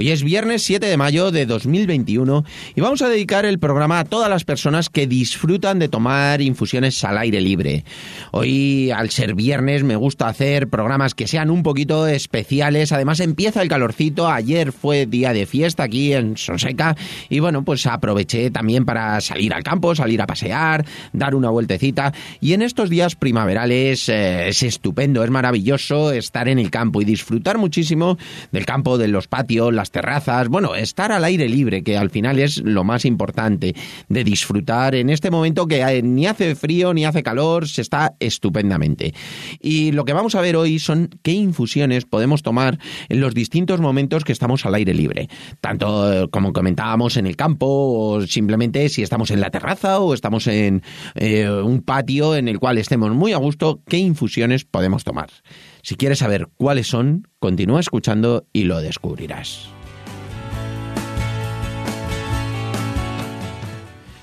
Hoy es viernes 7 de mayo de 2021 y vamos a dedicar el programa a todas las personas que disfrutan de tomar infusiones al aire libre. Hoy, al ser viernes, me gusta hacer programas que sean un poquito especiales. Además, empieza el calorcito. Ayer fue día de fiesta aquí en Sonseca y bueno, pues aproveché también para salir al campo, salir a pasear, dar una vueltecita. Y en estos días primaverales eh, es estupendo, es maravilloso estar en el campo y disfrutar muchísimo del campo, de los patios, las terrazas, bueno, estar al aire libre, que al final es lo más importante, de disfrutar en este momento que eh, ni hace frío ni hace calor, se está estupendamente. Y lo que vamos a ver hoy son qué infusiones podemos tomar en los distintos momentos que estamos al aire libre, tanto eh, como comentábamos en el campo o simplemente si estamos en la terraza o estamos en eh, un patio en el cual estemos muy a gusto, qué infusiones podemos tomar. Si quieres saber cuáles son, continúa escuchando y lo descubrirás.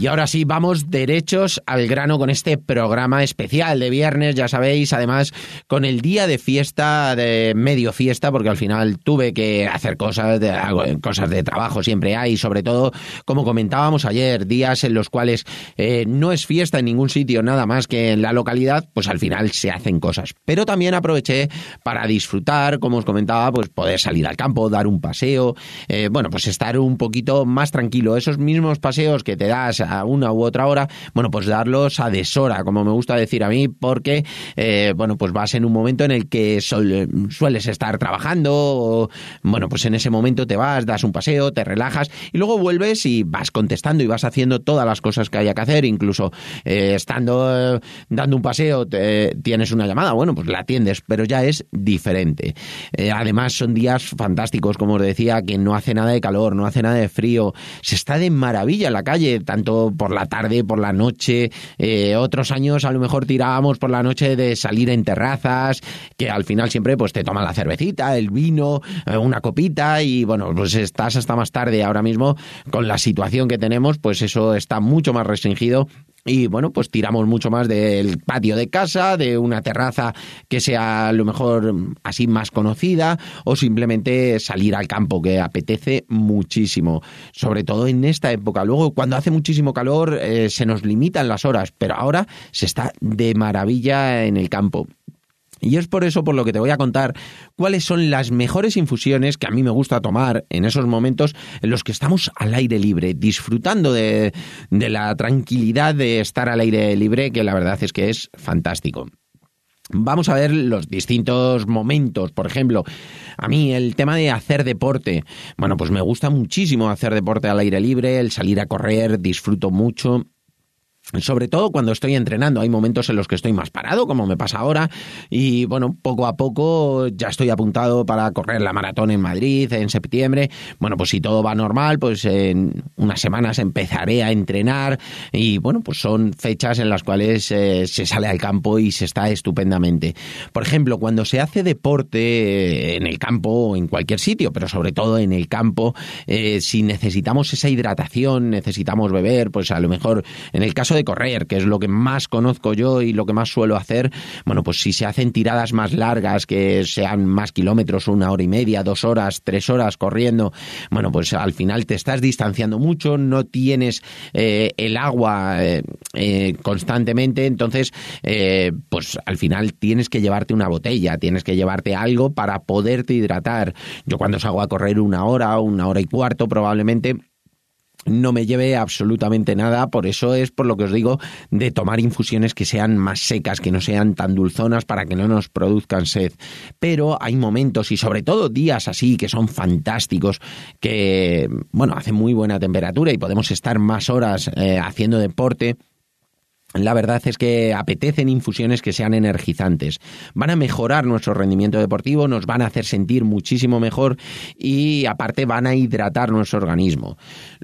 Y ahora sí, vamos derechos al grano con este programa especial de viernes, ya sabéis, además con el día de fiesta, de medio fiesta, porque al final tuve que hacer cosas de, cosas de trabajo, siempre hay, sobre todo, como comentábamos ayer, días en los cuales eh, no es fiesta en ningún sitio, nada más que en la localidad, pues al final se hacen cosas. Pero también aproveché para disfrutar, como os comentaba, pues poder salir al campo, dar un paseo, eh, bueno, pues estar un poquito más tranquilo. Esos mismos paseos que te das a una u otra hora, bueno, pues darlos a deshora, como me gusta decir a mí, porque, eh, bueno, pues vas en un momento en el que sueles estar trabajando, o, bueno, pues en ese momento te vas, das un paseo, te relajas y luego vuelves y vas contestando y vas haciendo todas las cosas que haya que hacer, incluso eh, estando eh, dando un paseo, tienes una llamada, bueno, pues la atiendes, pero ya es diferente. además, son días fantásticos, como os decía, que no hace nada de calor, no hace nada de frío, se está de maravilla en la calle, tanto por la tarde, por la noche. Eh, otros años a lo mejor tirábamos por la noche de salir en terrazas, que al final siempre pues te toman la cervecita, el vino, eh, una copita y bueno, pues estás hasta más tarde. Ahora mismo con la situación que tenemos, pues eso está mucho más restringido y bueno, pues tiramos mucho más del patio de casa, de una terraza que sea a lo mejor así más conocida o simplemente salir al campo que apetece muchísimo, sobre todo en esta época. Luego cuando hace muchísimo calor eh, se nos limitan las horas, pero ahora se está de maravilla en el campo. Y es por eso por lo que te voy a contar cuáles son las mejores infusiones que a mí me gusta tomar en esos momentos en los que estamos al aire libre, disfrutando de, la tranquilidad de estar al aire libre, que la verdad es que es fantástico. Vamos a ver los distintos momentos. Por ejemplo, a mí el tema de hacer deporte. Bueno, pues me gusta muchísimo hacer deporte al aire libre, el salir a correr, disfruto mucho sobre todo cuando estoy entrenando. Hay momentos en los que estoy más parado, como me pasa ahora, y bueno, poco a poco ya estoy apuntado para correr la maratón en Madrid en septiembre. Bueno, pues si todo va normal, pues en unas semanas empezaré a entrenar y bueno, pues son fechas en las cuales eh, se sale al campo y se está estupendamente. Por ejemplo, cuando se hace deporte en el campo o en cualquier sitio, pero sobre todo en el campo, eh, si necesitamos esa hidratación, necesitamos beber, pues a lo mejor en el caso de correr, que es lo que más conozco yo y lo que más suelo hacer, bueno, pues si se hacen tiradas más largas, que sean más kilómetros, una hora y media, dos horas, tres horas corriendo, bueno, pues al final te estás distanciando mucho, no tienes eh, el agua eh, eh, constantemente, entonces, pues al final tienes que llevarte una botella, tienes que llevarte algo para poderte hidratar. Yo cuando salgo a correr una hora, una hora y cuarto probablemente, no me lleve absolutamente nada, por eso es por lo que os digo de tomar infusiones que sean más secas, que no sean tan dulzonas para que no nos produzcan sed. Pero hay momentos y sobre todo días así que son fantásticos, que bueno, hace muy buena temperatura y podemos estar más horas eh, haciendo deporte la verdad es que apetecen infusiones que sean energizantes. Van a mejorar nuestro rendimiento deportivo, nos van a hacer sentir muchísimo mejor y aparte van a hidratar nuestro organismo.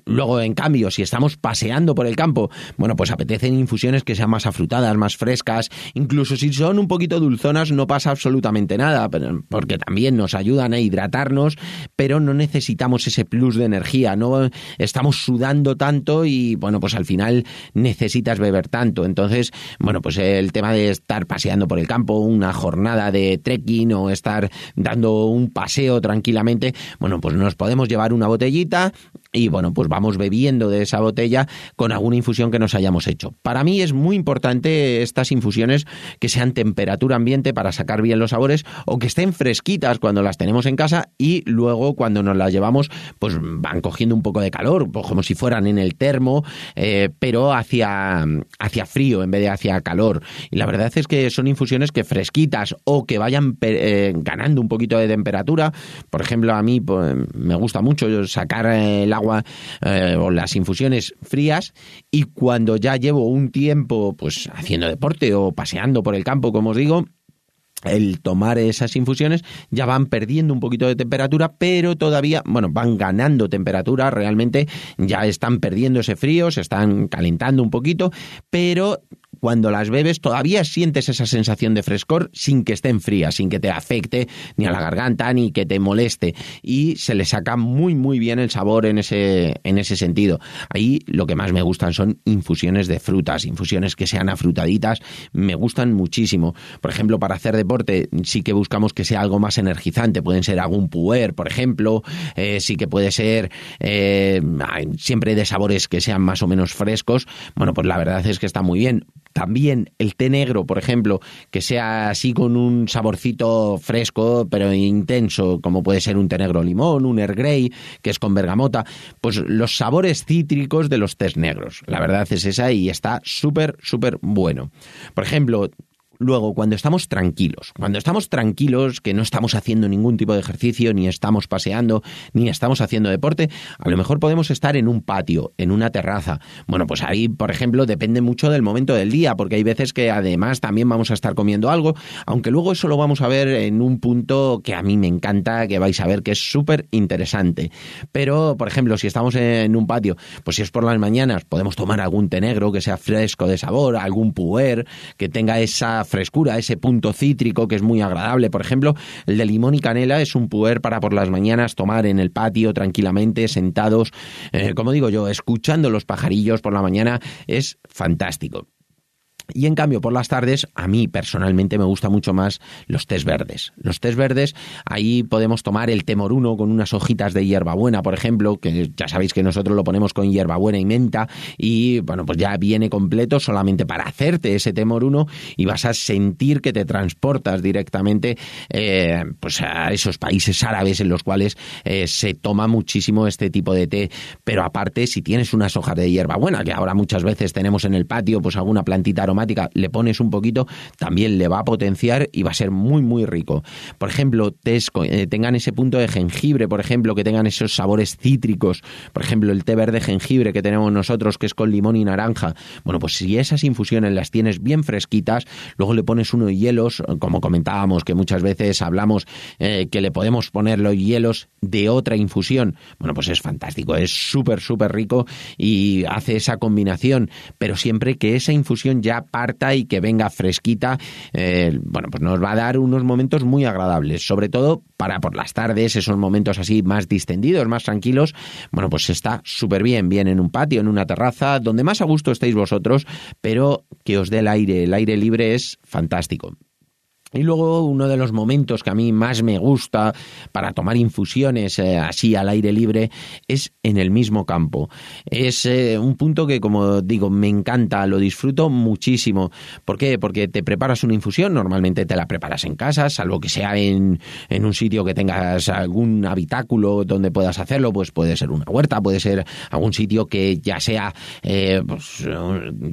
Luego, en cambio, si estamos paseando por el campo, bueno, pues apetecen infusiones que sean más afrutadas, más frescas, incluso si son un poquito dulzonas no pasa absolutamente nada, porque también nos ayudan a hidratarnos, pero no necesitamos ese plus de energía, no estamos sudando tanto y bueno, pues al final necesitas beber tanto entonces, bueno, pues el tema de estar paseando por el campo, una jornada de trekking o estar dando un paseo tranquilamente, bueno, pues nos podemos llevar una botellita y bueno, pues vamos bebiendo de esa botella con alguna infusión que nos hayamos hecho. Para mí es muy importante estas infusiones que sean temperatura ambiente para sacar bien los sabores o que estén fresquitas cuando las tenemos en casa y luego cuando nos las llevamos pues van cogiendo un poco de calor, pues como si fueran en el termo, eh, pero hacia, hacia frío en vez de hacia calor. Y la verdad es que son infusiones que fresquitas o que vayan eh, ganando un poquito de temperatura. Por ejemplo, a mí pues, me gusta mucho sacar el eh, o las infusiones frías y cuando ya llevo un tiempo pues haciendo deporte o paseando por el campo, como os digo, el tomar esas infusiones ya van perdiendo un poquito de temperatura, pero todavía, bueno, van ganando temperatura, realmente ya están perdiendo ese frío, se están calentando un poquito, pero cuando las bebes todavía sientes esa sensación de frescor sin que estén frías, sin que te afecte ni a la garganta ni que te moleste y se le saca muy muy bien el sabor en ese, en ese sentido. Ahí lo que más me gustan son infusiones de frutas, infusiones que sean afrutaditas, me gustan muchísimo. Por ejemplo, para hacer deporte sí que buscamos que sea algo más energizante, pueden ser algún puer, por ejemplo, eh, sí que puede ser eh, siempre de sabores que sean más o menos frescos. Bueno, pues la verdad es que está muy bien también el té negro, por ejemplo, que sea así con un saborcito fresco pero intenso, como puede ser un té negro limón, un Earl Grey, que es con bergamota, pues los sabores cítricos de los tés negros. La verdad es esa y está súper, súper bueno. Por ejemplo, Luego, cuando estamos tranquilos, cuando estamos tranquilos, que no estamos haciendo ningún tipo de ejercicio, ni estamos paseando, ni estamos haciendo deporte, a lo mejor podemos estar en un patio, en una terraza. Bueno, pues ahí, por ejemplo, depende mucho del momento del día, porque hay veces que además también vamos a estar comiendo algo, aunque luego eso lo vamos a ver en un punto que a mí me encanta, que vais a ver que es súper interesante. Pero, por ejemplo, si estamos en un patio, pues si es por las mañanas, podemos tomar algún té negro que sea fresco de sabor, algún puer, que tenga esa frescura, ese punto cítrico que es muy agradable. Por ejemplo, el de limón y canela es un puer para por las mañanas tomar en el patio tranquilamente, sentados, eh, como digo yo, escuchando los pajarillos por la mañana, es fantástico. Y en cambio, por las tardes, a mí personalmente me gusta mucho más los tés verdes. Los tés verdes, ahí podemos tomar el temoruno con unas hojitas de hierbabuena, por ejemplo, que ya sabéis que nosotros lo ponemos con hierbabuena y menta, y bueno, pues ya viene completo solamente para hacerte ese temoruno y vas a sentir que te transportas directamente eh, pues a esos países árabes en los cuales eh, se toma muchísimo este tipo de té. Pero aparte, si tienes unas hojas de hierbabuena, que ahora muchas veces tenemos en el patio, pues alguna plantita le pones un poquito, también le va a potenciar y va a ser muy, muy rico. Por ejemplo, eh, tengan ese punto de jengibre, por ejemplo, que tengan esos sabores cítricos, por ejemplo, el té verde jengibre que tenemos nosotros, que es con limón y naranja. Bueno, pues si esas infusiones las tienes bien fresquitas, luego le pones unos hielos, como comentábamos, que muchas veces hablamos eh, que le podemos poner los hielos de otra infusión. Bueno, pues es fantástico, es súper, súper rico y hace esa combinación, pero siempre que esa infusión ya parta y que venga fresquita, eh, bueno, pues nos va a dar unos momentos muy agradables, sobre todo para por las tardes, esos momentos así más distendidos, más tranquilos, bueno, pues está súper bien, bien en un patio, en una terraza, donde más a gusto estéis vosotros, pero que os dé el aire, el aire libre es fantástico. Y luego uno de los momentos que a mí más me gusta para tomar infusiones eh, así al aire libre es en el mismo campo. Es eh, un punto que, como digo, me encanta, lo disfruto muchísimo. ¿Por qué? Porque te preparas una infusión, normalmente te la preparas en casa, salvo que sea en, en un sitio que tengas algún habitáculo donde puedas hacerlo, pues puede ser una huerta, puede ser algún sitio que ya sea, eh, pues,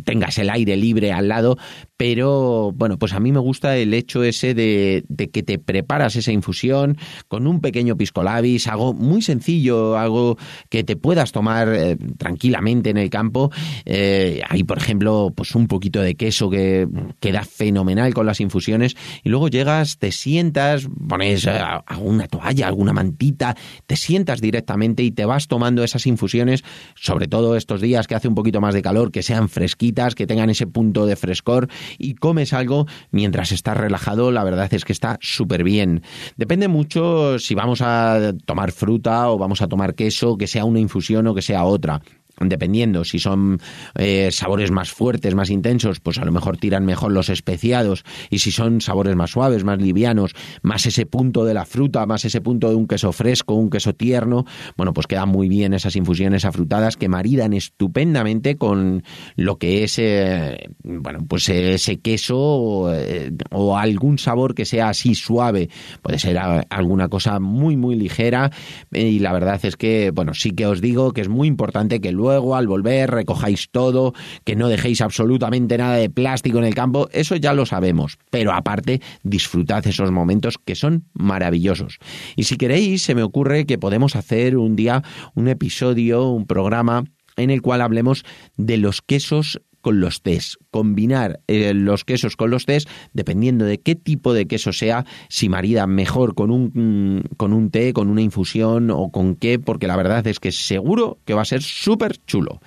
tengas el aire libre al lado, pero bueno, pues a mí me gusta el hecho ese de, que te preparas esa infusión con un pequeño pisco labis, algo muy sencillo, algo que te puedas tomar eh, tranquilamente en el campo. Eh, hay, por ejemplo, pues un poquito de queso que queda fenomenal con las infusiones y luego llegas, te sientas, pones alguna toalla, alguna mantita, te sientas directamente y te vas tomando esas infusiones, sobre todo estos días que hace un poquito más de calor, que sean fresquitas, que tengan ese punto de frescor y comes algo mientras estás relajado, la verdad es que está súper bien. Depende mucho si vamos a tomar fruta o vamos a tomar queso, que sea una infusión o que sea otra dependiendo si son eh, sabores más fuertes, más intensos, pues a lo mejor tiran mejor los especiados. Y si son sabores más suaves, más livianos, más ese punto de la fruta, más ese punto de un queso fresco, un queso tierno, bueno, pues quedan muy bien esas infusiones afrutadas que maridan estupendamente con lo que es, eh, bueno, pues ese queso eh, o, algún sabor que sea así suave, puede ser alguna cosa muy, muy ligera. Y la verdad es que, bueno, sí que os digo que es muy importante que luego luego al volver recojáis todo, que no dejéis absolutamente nada de plástico en el campo, eso ya lo sabemos, pero aparte disfrutad esos momentos que son maravillosos. Y si queréis, se me ocurre que podemos hacer un día un episodio, un programa en el cual hablemos de los quesos con los tés. Combinar eh, los quesos con los tés, dependiendo de qué tipo de queso sea, si marida mejor con un, mm, con un té, con una infusión o con qué, porque la verdad es que seguro que va a ser súper chulo.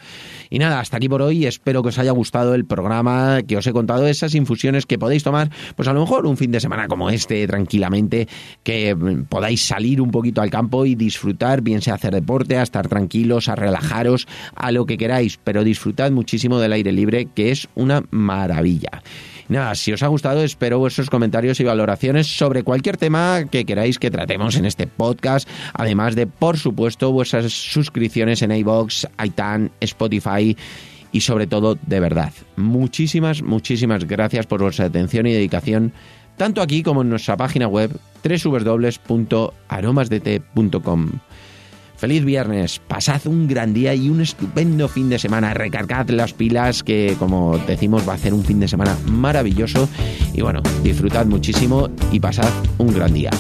Y nada, hasta aquí por hoy. Espero que os haya gustado el programa, que os he contado esas infusiones que podéis tomar, pues a lo mejor un fin de semana como este, tranquilamente, que mm, podáis salir un poquito al campo y disfrutar, bien sea hacer deporte, a estar tranquilos, a relajaros, a lo que queráis, pero disfrutad muchísimo del aire libre, que es una maravilla. Nada, si os ha gustado, espero vuestros comentarios y valoraciones sobre cualquier tema que queráis que tratemos en este podcast, además de, por supuesto, vuestras suscripciones en iBox, iTunes, Spotify y sobre todo, de verdad, muchísimas, muchísimas gracias por vuestra atención y dedicación, tanto aquí como en nuestra página web www.aromasdt.com. Feliz viernes, pasad un gran día y un estupendo fin de semana. Recargad las pilas que, como decimos, va a ser un fin de semana maravilloso. Y bueno, disfrutad muchísimo y pasad un gran día.